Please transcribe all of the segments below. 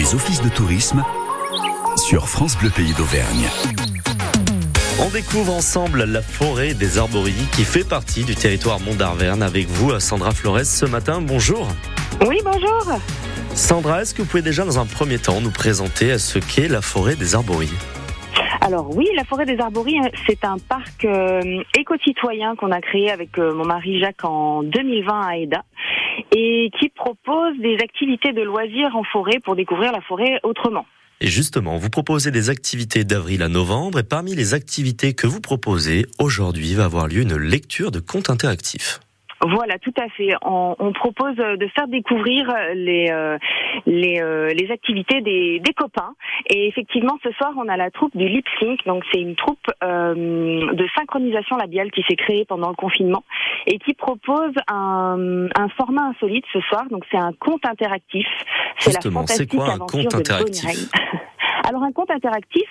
Les offices de tourisme sur France Bleu Pays d'Auvergne. On découvre ensemble la forêt des Arbories qui fait partie du territoire Mont d'Arverne avec vous, Sandra Flores, ce matin. Bonjour. Oui, bonjour. Sandra, est-ce que vous pouvez déjà dans un premier temps nous présenter ce qu'est la forêt des Arbories alors oui, la forêt des Arbories, c'est un parc euh, éco-citoyen qu'on a créé avec euh, mon mari Jacques en 2020 à Eda et qui propose des activités de loisirs en forêt pour découvrir la forêt autrement. Et justement, vous proposez des activités d'avril à novembre et parmi les activités que vous proposez, aujourd'hui va avoir lieu une lecture de contes interactifs. Voilà, tout à fait. On, on, propose de faire découvrir les euh, les, euh, les, activités des, des, copains. Et effectivement, ce soir, on a la troupe du lip sync. Donc, c'est une troupe euh, de synchronisation labiale qui s'est créée pendant le confinement et qui propose un, un format insolite ce soir. Donc, c'est un conte interactif. C'est la fantastique quoi un conte interactif Alors un conte interactif,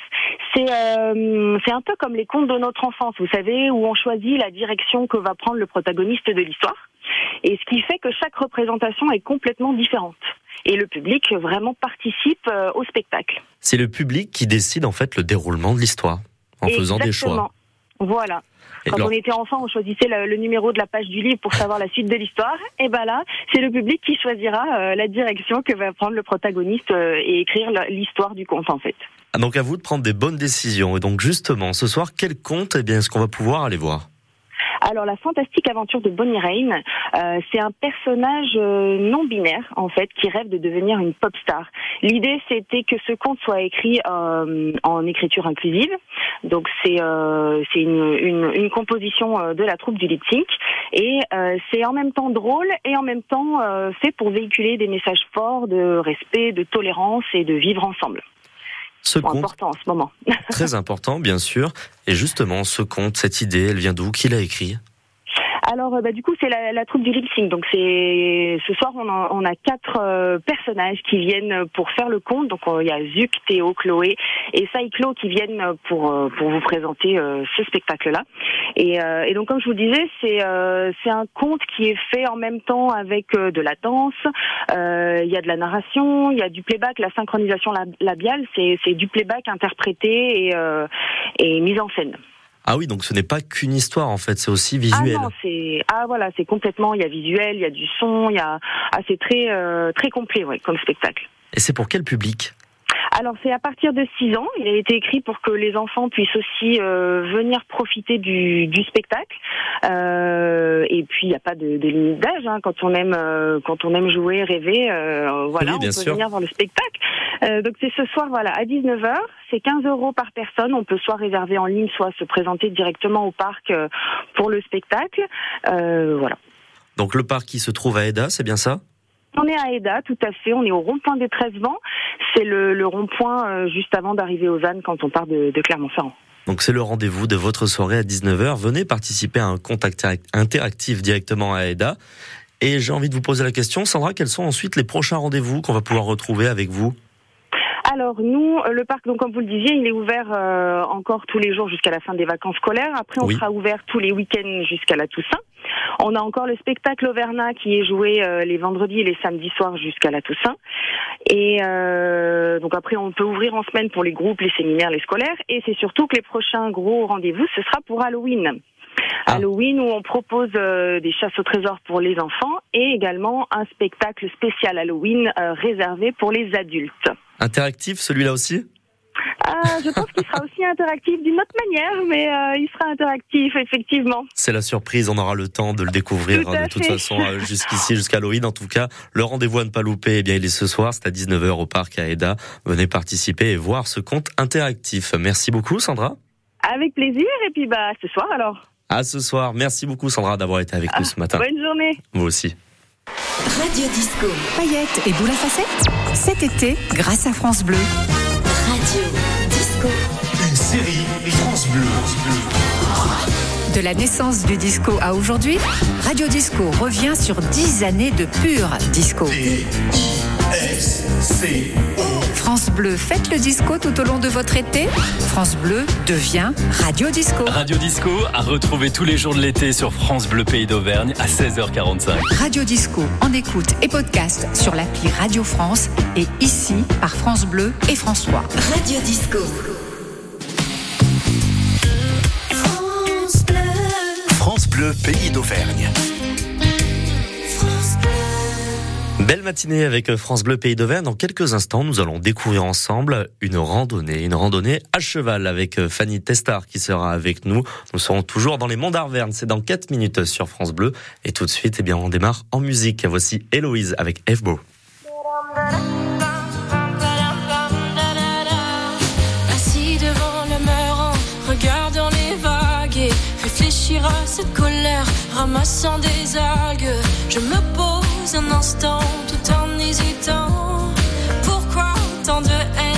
c'est euh, c'est un peu comme les contes de notre enfance, vous savez, où on choisit la direction que va prendre le protagoniste de l'histoire, et ce qui fait que chaque représentation est complètement différente. Et le public vraiment participe euh, au spectacle. C'est le public qui décide en fait le déroulement de l'histoire en faisant des choix. Voilà. Quand on était enfant, on choisissait le, numéro de la page du livre pour savoir la suite de l'histoire. Et ben là, c'est le public qui choisira euh, la direction que va prendre le protagoniste euh, et écrire l'histoire du conte en fait. Ah, donc à vous de prendre des bonnes décisions. Et donc justement, ce soir, quel conte eh bien, est-ce qu'on va pouvoir aller voir? Alors la fantastique aventure de Bonnie Rain, euh, c'est un personnage euh, non binaire en fait qui rêve de devenir une pop star. L'idée c'était que ce conte soit écrit euh, en écriture inclusive, donc c'est c'est une, une, une, composition de la troupe du lip sync et c'est en même temps drôle et en même temps fait pour véhiculer des messages forts de respect, de tolérance et de vivre ensemble. Ce conte, important en ce moment. très important, bien sûr. Et justement, ce conte, cette idée, elle vient d'où? Qui l'a écrit? Alors, euh, bah, du coup, c'est la, troupe du lip. Donc, c'est ce soir, on a, quatre euh, personnages qui viennent pour faire le conte. Donc, il y a Zuc, Théo, Chloé et Saïclo qui viennent pour euh, pour vous présenter ce spectacle-là. Et, et, donc, comme je vous disais, c'est c'est un conte qui est fait en même temps avec de la danse. Il y a de la narration, il y a du playback, la synchronisation labiale. C'est du playback interprété et, et mis en scène. Ah oui, donc ce n'est pas qu'une histoire en fait, c'est aussi visuel. Ah non, c'est ah voilà, c'est complètement. Il y a visuel, il y a du son, il y a ah c'est très euh, très complet, ouais, comme spectacle. Et c'est pour quel public? Alors c'est à partir de 6 ans. Il a été écrit pour que les enfants puissent aussi euh, venir profiter du, du spectacle. Euh, et puis il n'y a pas de, de limite d'âge hein. quand on aime euh, quand on aime jouer, rêver. Voilà, on peut venir voir le spectacle. Donc c'est ce soir voilà à 19h. C'est 15 euros par personne. On peut soit réserver en ligne, soit se présenter directement au parc pour le spectacle. voilà. Donc le parc qui se trouve à Eda, c'est bien ça? On est à Eda, tout à fait. On est au rond-point des 13 vents. C'est le, rond-point euh, juste avant d'arriver aux Annes quand on part de, Clermont-Ferrand. Donc c'est le rendez-vous de votre soirée à 19h. Venez participer à un contact interactif directement à Eda. Et j'ai envie de vous poser la question, Sandra, quels sont ensuite les prochains rendez-vous qu'on va pouvoir retrouver avec vous? Alors nous, euh, le parc, donc comme vous le disiez, il est ouvert euh, encore tous les jours jusqu'à la fin des vacances scolaires. Après, on sera ouvert tous les week-ends jusqu'à la Toussaint. On a encore le spectacle Auvergnat qui est joué euh, les vendredis et les samedis soirs jusqu'à la Toussaint. Et euh, donc après, on peut ouvrir en semaine pour les groupes, les séminaires, les scolaires. Et c'est surtout que les prochains gros rendez-vous, ce sera pour Halloween. Ah. Halloween où on propose euh, des chasses au trésor pour les enfants et également un spectacle spécial Halloween réservé pour les adultes. Interactif celui-là aussi euh, je pense qu'il sera aussi interactif d'une autre manière, mais euh, il sera interactif, effectivement. C'est la surprise, on aura le temps de le découvrir hein, de toute façon euh, jusqu'ici, jusqu'à Halloween. En tout cas, le rendez-vous à ne pas louper, eh bien, il est ce soir, c'est à 19h au parc à Eda. Venez participer et voir ce compte interactif. Merci beaucoup, Sandra. Avec plaisir, et puis bah, ce soir alors. À ce soir. Merci beaucoup, Sandra, d'avoir été avec nous ce matin. Bonne journée. Vous aussi. Radio Disco. Paillettes et boule à facettes. Cet été, grâce à France Bleu. Une série France Bleu. De la naissance du disco à aujourd'hui, Radio Disco revient sur 10 années de pur disco. France France Bleu, faites le disco tout au long de votre été France Bleu devient Radio Disco. Radio Disco à retrouver tous les jours de l'été sur France Bleu Pays d'Auvergne à 16h45. Radio Disco en écoute et podcast sur l'appli Radio France et ici par France Bleu et François. Radio Disco. France Bleu. France Bleu, pays d'Auvergne. Belle matinée avec France Bleu Pays d'Auvergne. Dans quelques instants, nous allons découvrir ensemble une randonnée, une randonnée à cheval avec Fanny Testard qui sera avec nous. Nous serons toujours dans les monts d'Arverne. C'est dans 4 minutes sur France Bleu. Et tout de suite, eh bien, on démarre en musique. Voici Héloïse avec F-Beau. Assis devant le mur regardant les vagues et réfléchir à cette colère, ramassant des algues. Je me pose un instant tout en hésitant. Pourquoi tant de haine,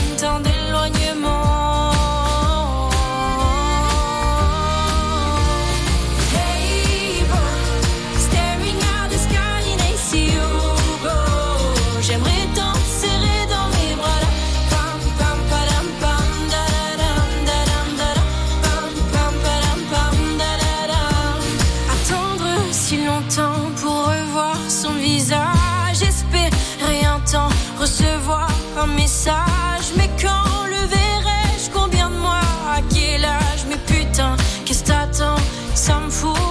un message. Mais quand le verrai-je? Combien de mois? À quel âge? Mais putain, qu'est-ce que t'attends? Ça me fout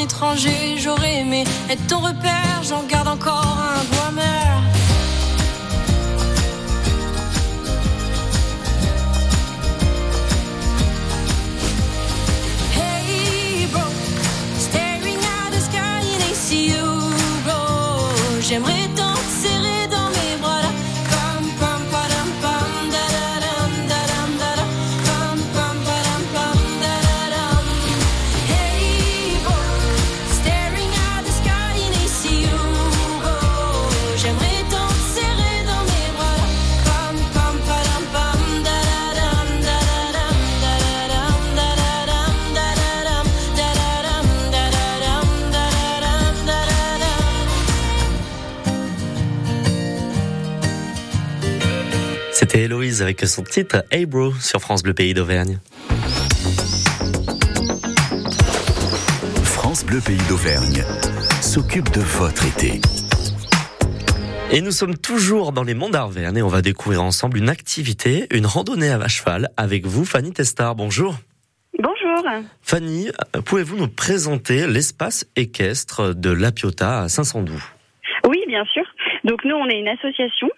étranger. J'aurais aimé être ton repère, j'en garde encore un goût amer. C'était Héloïse avec son titre Hey Bro sur France Bleu Pays d'Auvergne. France Bleu, pays d'Auvergne s'occupe de votre été. Et nous sommes toujours dans les monts d'Arverne et on va découvrir ensemble une activité, une randonnée à cheval avec vous, Fanny Testard. Bonjour. Bonjour. Fanny, pouvez-vous nous présenter l'espace équestre de La Piota à Saint-Sandoux Oui, bien sûr. Donc nous, on est une association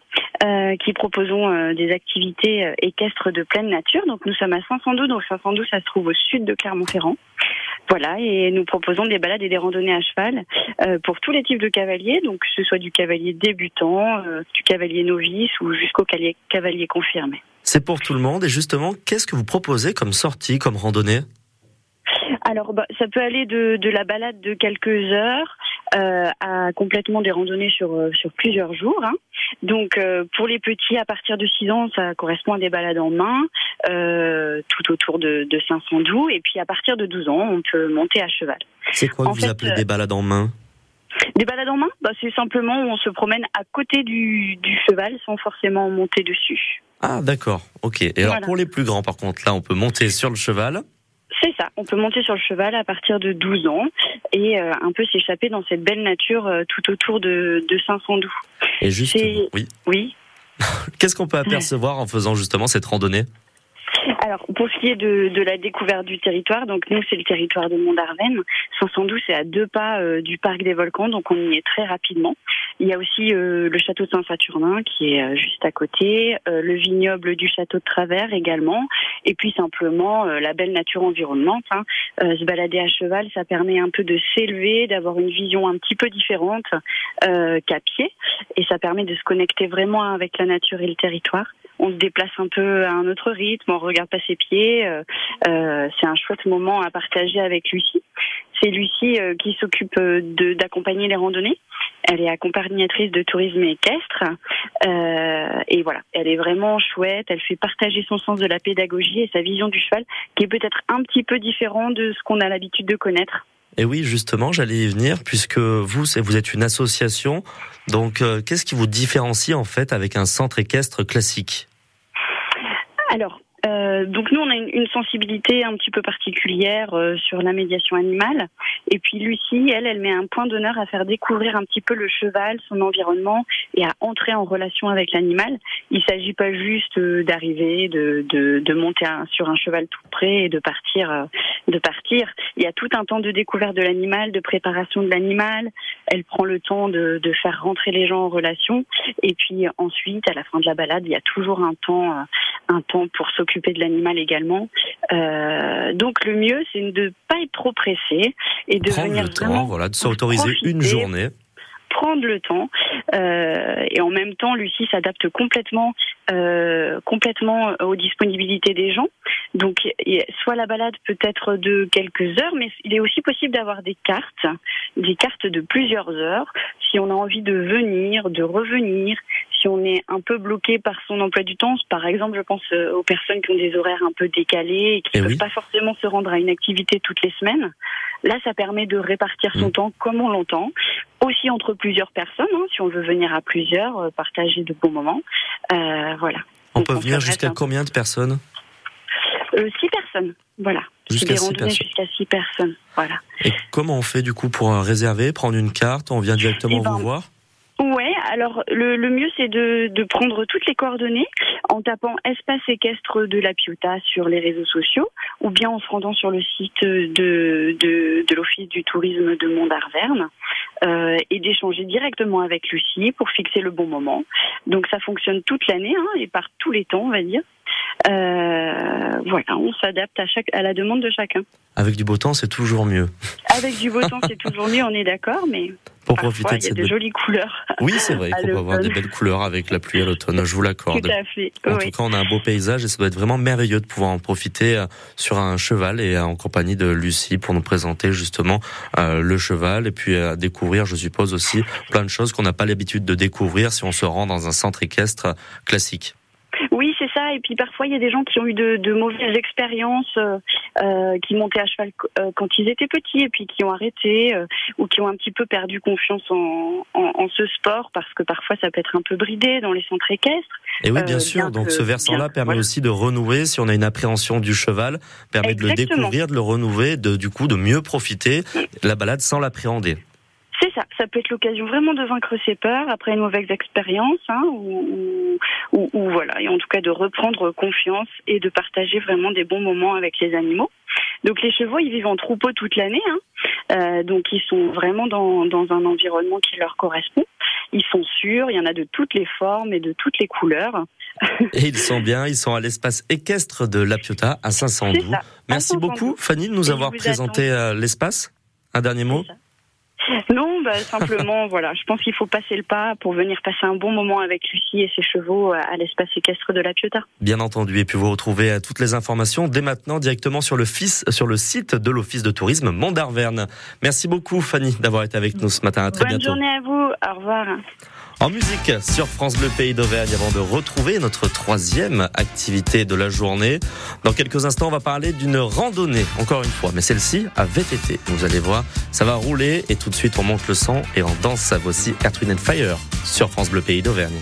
euh, qui proposons euh, des activités euh, équestres de pleine nature. Donc nous sommes à Saint-Sandoux. Donc Saint-Sandoux, ça se trouve au sud de Clermont-Ferrand. Voilà, et nous proposons des balades et des randonnées à cheval pour tous les types de cavaliers, donc que ce soit du cavalier débutant, du cavalier novice ou jusqu'au cavalier, cavalier confirmé. C'est pour tout le monde et justement, qu'est-ce que vous proposez comme sortie, comme randonnée? Alors, bah, ça peut aller de, de la balade de quelques heures euh, à complètement des randonnées sur, euh, sur plusieurs jours. hein. Donc, euh, pour les petits, à partir de 6 ans, ça correspond à des balades en main, euh, tout autour de, de 512. Et puis, à partir de 12 ans, on peut monter à cheval. C'est quoi que En vous fait, appelez euh, des balades en main? Des balades en main, bah, c'est simplement où on se promène à côté du, du cheval sans forcément monter dessus. Ah d'accord, ok. Et alors pour les plus grands par contre, là on peut monter sur le cheval. C'est ça, on peut monter sur le cheval à partir de 12 ans et euh, un peu s'échapper dans cette belle nature euh, tout autour de, de Saint-Sandoux. Et justement, C'est- oui. Oui. Qu'est-ce qu'on peut apercevoir en faisant justement cette randonnée? Alors, pour ce qui est de, de, la découverte du territoire, donc nous, c'est le territoire de Mont-d'Arvennes. 512, c'est à deux pas euh, du parc des volcans, donc on y est très rapidement. Il y a aussi euh, le château de Saint-Saturnin qui est euh, juste à côté, le vignoble du château de Travers également, et puis simplement la belle nature environnante. Hein. se balader à cheval, ça permet un peu de s'élever, d'avoir une vision un petit peu différente qu'à pied, et ça permet de se connecter vraiment avec la nature et le territoire on se déplace un peu à un autre rythme, on regarde pas ses pieds. Euh, euh, c'est un chouette moment à partager avec Lucie. C'est Lucie euh, qui s'occupe d'accompagner les randonnées. Elle est accompagnatrice de tourisme équestre. et voilà, elle est vraiment chouette. Elle fait partager son sens de la pédagogie et sa vision du cheval, qui est peut-être un petit peu différent de ce qu'on a l'habitude de connaître. Et oui, justement, j'allais y venir, puisque vous, vous êtes une association. Donc, qu'est-ce qui vous différencie en fait avec un centre équestre classique? Alors, euh, donc nous, on a une, sensibilité un petit peu particulière euh, sur la médiation animale. Et puis Lucie, elle, elle met un point d'honneur à faire découvrir un petit peu le cheval, son environnement et à entrer en relation avec l'animal. Il ne s'agit pas juste euh, d'arriver, de, de, de, monter sur un cheval tout près et de partir, de partir. Il y a tout un temps de découverte de l'animal, de préparation de l'animal. Elle prend le temps de, de, faire rentrer les gens en relation. Et puis ensuite, à la fin de la balade, il y a toujours un temps, un temps pour s'occuper de l'animal également. Euh, donc le mieux, c'est de ne pas être trop pressé et de Prendre venir le temps, voilà, de s'autoriser une journée prendre le temps euh, et en même temps Lucie s'adapte complètement euh, complètement aux disponibilités des gens donc soit la balade peut être de quelques heures mais il est aussi possible d'avoir des cartes des cartes de plusieurs heures si on a envie de venir de revenir si on est un peu bloqué par son emploi du temps, par exemple, je pense euh, aux personnes qui ont des horaires un peu décalés et qui ne eh peuvent pas forcément se rendre à une activité toutes les semaines, là, ça permet de répartir son mm. temps comme on l'entend, aussi entre plusieurs personnes, hein, si on veut venir à plusieurs, euh, partager de bons moments. Euh, voilà. On peut venir jusqu'à combien de personnes? Six personnes, voilà. Jusqu'à six six personnes, voilà. Et comment on fait du coup pour réserver, prendre une carte On vient directement eh ben, vous voir? Ouais, alors le, mieux c'est de, prendre toutes les coordonnées en tapant espace équestre de la Piota sur les réseaux sociaux ou bien en se rendant sur le site de, de, de l'Office du tourisme de Mont-d'Arverne euh, et d'échanger directement avec Lucie pour fixer le bon moment. Donc ça fonctionne toute l'année hein, et par tous les temps on va dire. Euh, voilà, on s'adapte à, chaque, à la demande de chacun. Avec du beau temps, c'est toujours mieux. Avec du beau temps, c'est toujours mieux, on est d'accord, mais pour profiter il y a de, jolies couleurs. Oui, c'est vrai, il faut avoir des belles couleurs avec la pluie à l'automne, je vous l'accorde. Tout à fait. En tout cas, on a un beau paysage et ça doit être vraiment merveilleux de pouvoir en profiter euh, sur un cheval et en compagnie de Lucie pour nous présenter justement le cheval et puis à découvrir, je suppose aussi, plein de choses qu'on n'a pas l'habitude de découvrir si on se rend dans un centre équestre classique. Oui, c'est ça. Et puis parfois, il y a des gens qui ont eu de, de mauvaises expériences, euh, euh qui montaient à cheval euh, quand ils étaient petits et puis qui ont arrêté euh, ou qui ont un petit peu perdu confiance en, en, en, ce sport parce que parfois ça peut être un peu bridé dans les centres équestres. Et oui, bien sûr. Donc ce versant-là permet aussi de renouer, si on a une appréhension du cheval, permet de le découvrir, de le renouer, de du coup de mieux profiter de la balade sans l'appréhender. C'est ça, ça peut être l'occasion vraiment de vaincre ses peurs après une mauvaise expérience, hein, ou, ou, ou, voilà, et en tout cas de reprendre confiance et de partager vraiment des bons moments avec les animaux. Donc les chevaux, ils vivent en troupeau toute l'année, hein, euh, donc ils sont vraiment dans, dans un environnement qui leur correspond. Ils sont sûrs, il y en a de toutes les formes et de toutes les couleurs. Et ils sont bien, ils sont à l'espace équestre de La Piota à 512. Merci beaucoup Fanny de nous avoir présenté euh, l'espace. Un dernier mot non, bah, simplement, voilà, je pense qu'il faut passer le pas pour venir passer un bon moment avec Lucie et ses chevaux à l'espace équestre de la Piota. Bien entendu, et puis vous retrouvez euh, toutes les informations dès maintenant directement sur le, fils, sur le site de l'Office de tourisme Mont d'Arverne. Merci beaucoup Fanny d'avoir été avec nous ce matin. À très Bonne bientôt. journée à vous. Au revoir. En musique sur France Bleu Pays d'Auvergne avant de retrouver notre troisième activité de la journée. Dans quelques instants, on va parler d'une randonnée, encore une fois, mais celle-ci à VTT. Vous allez voir, ça va rouler et tout de suite on monte le son et on danse. Ça voici Earth, Wind Fire sur France Bleu Pays d'Auvergne.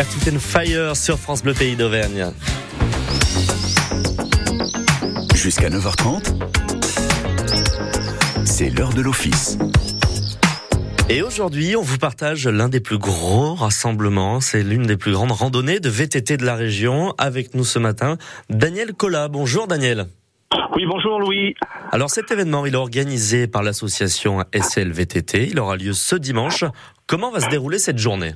Capitaine Fire sur France Bleu Pays d'Auvergne. Jusqu'à 9h30, c'est l'heure de l'office. Et aujourd'hui, on vous partage l'un des plus gros rassemblements. C'est l'une des plus grandes randonnées de VTT de la région. Avec nous ce matin, Daniel Collat. Bonjour Daniel. Oui, bonjour Louis. Alors cet événement, il est organisé par l'association SLVTT. Il aura lieu ce dimanche. Comment va se dérouler cette journée?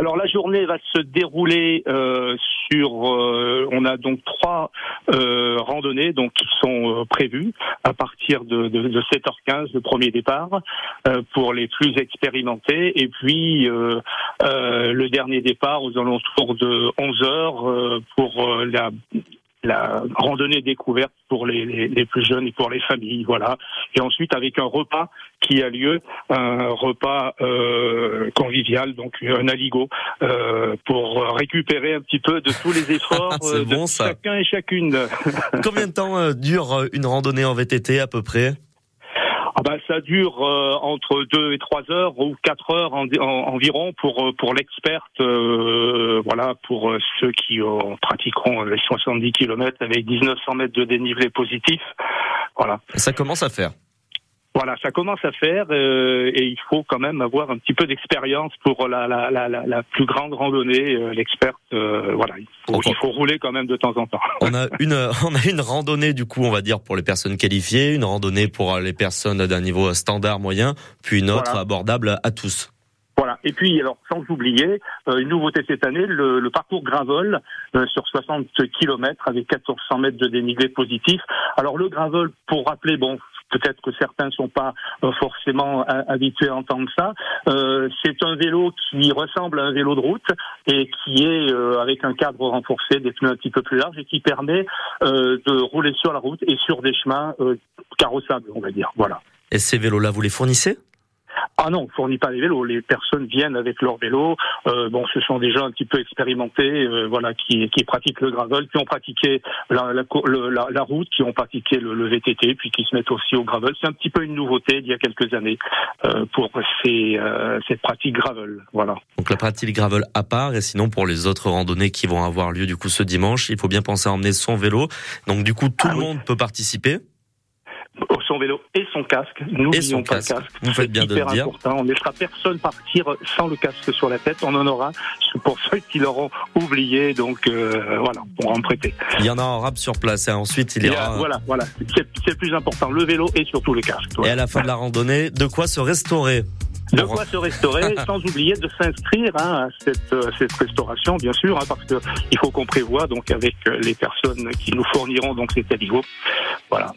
Alors la journée va se dérouler euh, sur. euh, on a donc trois euh, randonnées donc qui sont euh, prévues à partir de, de, de 7h15 le premier départ euh, pour les plus expérimentés et puis euh, le dernier départ aux alentours de 11h euh, pour la la randonnée découverte pour les, les, les plus jeunes et pour les familles, voilà. Et ensuite avec un repas qui a lieu, un repas euh, convivial, donc un aligot, euh, pour récupérer un petit peu de tous les efforts euh, de bon, chacun et chacune. Combien de temps dure une randonnée en VTT à peu près? Ah ben, ça dure euh, entre deux et trois heures ou quatre heures en- en- environ pour euh, pour l'experte, euh, voilà, pour euh, ceux qui pratiqueront les 70 km avec 1900 mètres de dénivelé positif. Voilà. Ça commence à faire. Voilà, ça commence à faire euh, et il faut quand même avoir un petit peu d'expérience pour la, la, la, plus grande randonnée. euh, L'experte, euh, voilà, il faut, il rouler quand même de temps en temps. On a une, on a une randonnée du coup, on va dire pour les personnes qualifiées, une randonnée pour euh, les personnes d'un niveau standard moyen, puis une autre Voilà. abordable à tous. Voilà. Et puis, alors, sans oublier, euh, une nouveauté cette année, le, le parcours gravel euh, sur 60 km avec 1400 mètres de dénivelé positif. Alors, le gravel, pour rappeler, bon, peut-être que certains ne sont pas euh, forcément habitués à entendre ça, euh, c'est un vélo qui ressemble à un vélo de route et qui est euh, avec un cadre renforcé, des pneus un petit peu plus larges et qui permet euh, de rouler sur la route et sur des chemins euh, carrossables, on va dire. Voilà. Et ces vélos-là, vous les fournissez? Ah non, on fournit pas les vélos. Les personnes viennent avec leur vélo. Euh, bon, ce sont des gens un petit peu expérimentés, euh, voilà, qui, qui pratiquent le gravel, qui ont pratiqué la, la, la- la route, qui ont pratiqué le, le VTT, puis qui se mettent aussi au gravel. C'est un petit peu une nouveauté d'il y a quelques années euh, pour ces, euh, cette pratique gravel. Voilà. Donc la pratique gravel à part, et sinon pour les autres randonnées qui vont avoir lieu du coup ce dimanche, il faut bien penser à emmener son vélo. Donc du coup tout Ah le oui. monde peut participer? Son vélo et son casque. N'oublions son pas casque. le casque. Vous faites bien de le dire. important. On ne laissera personne partir sans le casque sur la tête. On en aura pour ceux qui l'auront oublié. Donc euh, voilà, on va en prêter. Il y en a en rap sur place et ensuite il y aura. voilà, voilà. C'est plus important. Le vélo et surtout le casque. Et à la fin de la randonnée, de quoi se restaurer? De quoi se restaurer, sans oublier de s'inscrire hein, à cette, euh, cette restauration, bien sûr, hein, parce que il faut qu'on prévoit donc avec euh, les personnes qui nous fourniront donc cet aligot. Voilà.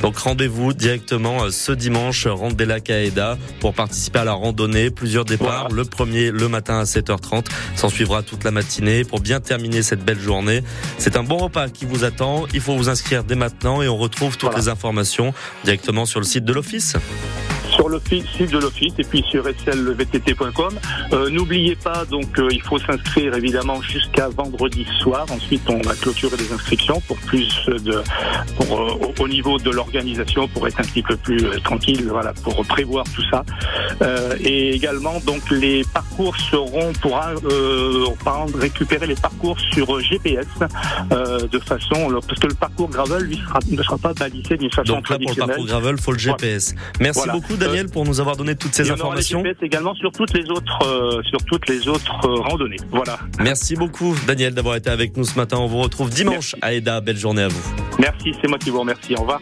Donc rendez-vous directement euh, ce dimanche, Ronde des Lacs à Eda, pour participer à la randonnée. Plusieurs départs. Voilà. Le premier le matin à 7h30. S'en suivra toute la matinée pour bien terminer cette belle journée. C'est un bon repas qui vous attend. Il faut vous inscrire dès maintenant et on retrouve toutes Voilà. les informations directement sur le site de l'office. Sur le site de l'office et puis sur slvtt.com. Euh, N'oubliez pas, donc euh, il faut s'inscrire évidemment jusqu'à vendredi soir. Ensuite, on va clôturer les inscriptions pour plus de, pour euh, au, au niveau de l'organisation, pour être un petit peu plus euh, tranquille, voilà, pour prévoir tout ça. Euh, et également, donc les parcours seront pour euh, récupérer les parcours sur GPS euh, de façon parce que le parcours gravel lui sera, ne sera pas balisé d'une façon Donc là, pour le parcours gravel, faut le. GPS. Merci Voilà. beaucoup, Daniel, pour nous avoir donné toutes ces Et on aura les informations. GPS également sur toutes les autres, euh, sur toutes les autres euh, randonnées. Voilà. Merci beaucoup, Daniel, d'avoir été avec nous ce matin. On vous retrouve dimanche à Eda. Belle journée à vous. Merci, c'est moi qui vous remercie. Au revoir.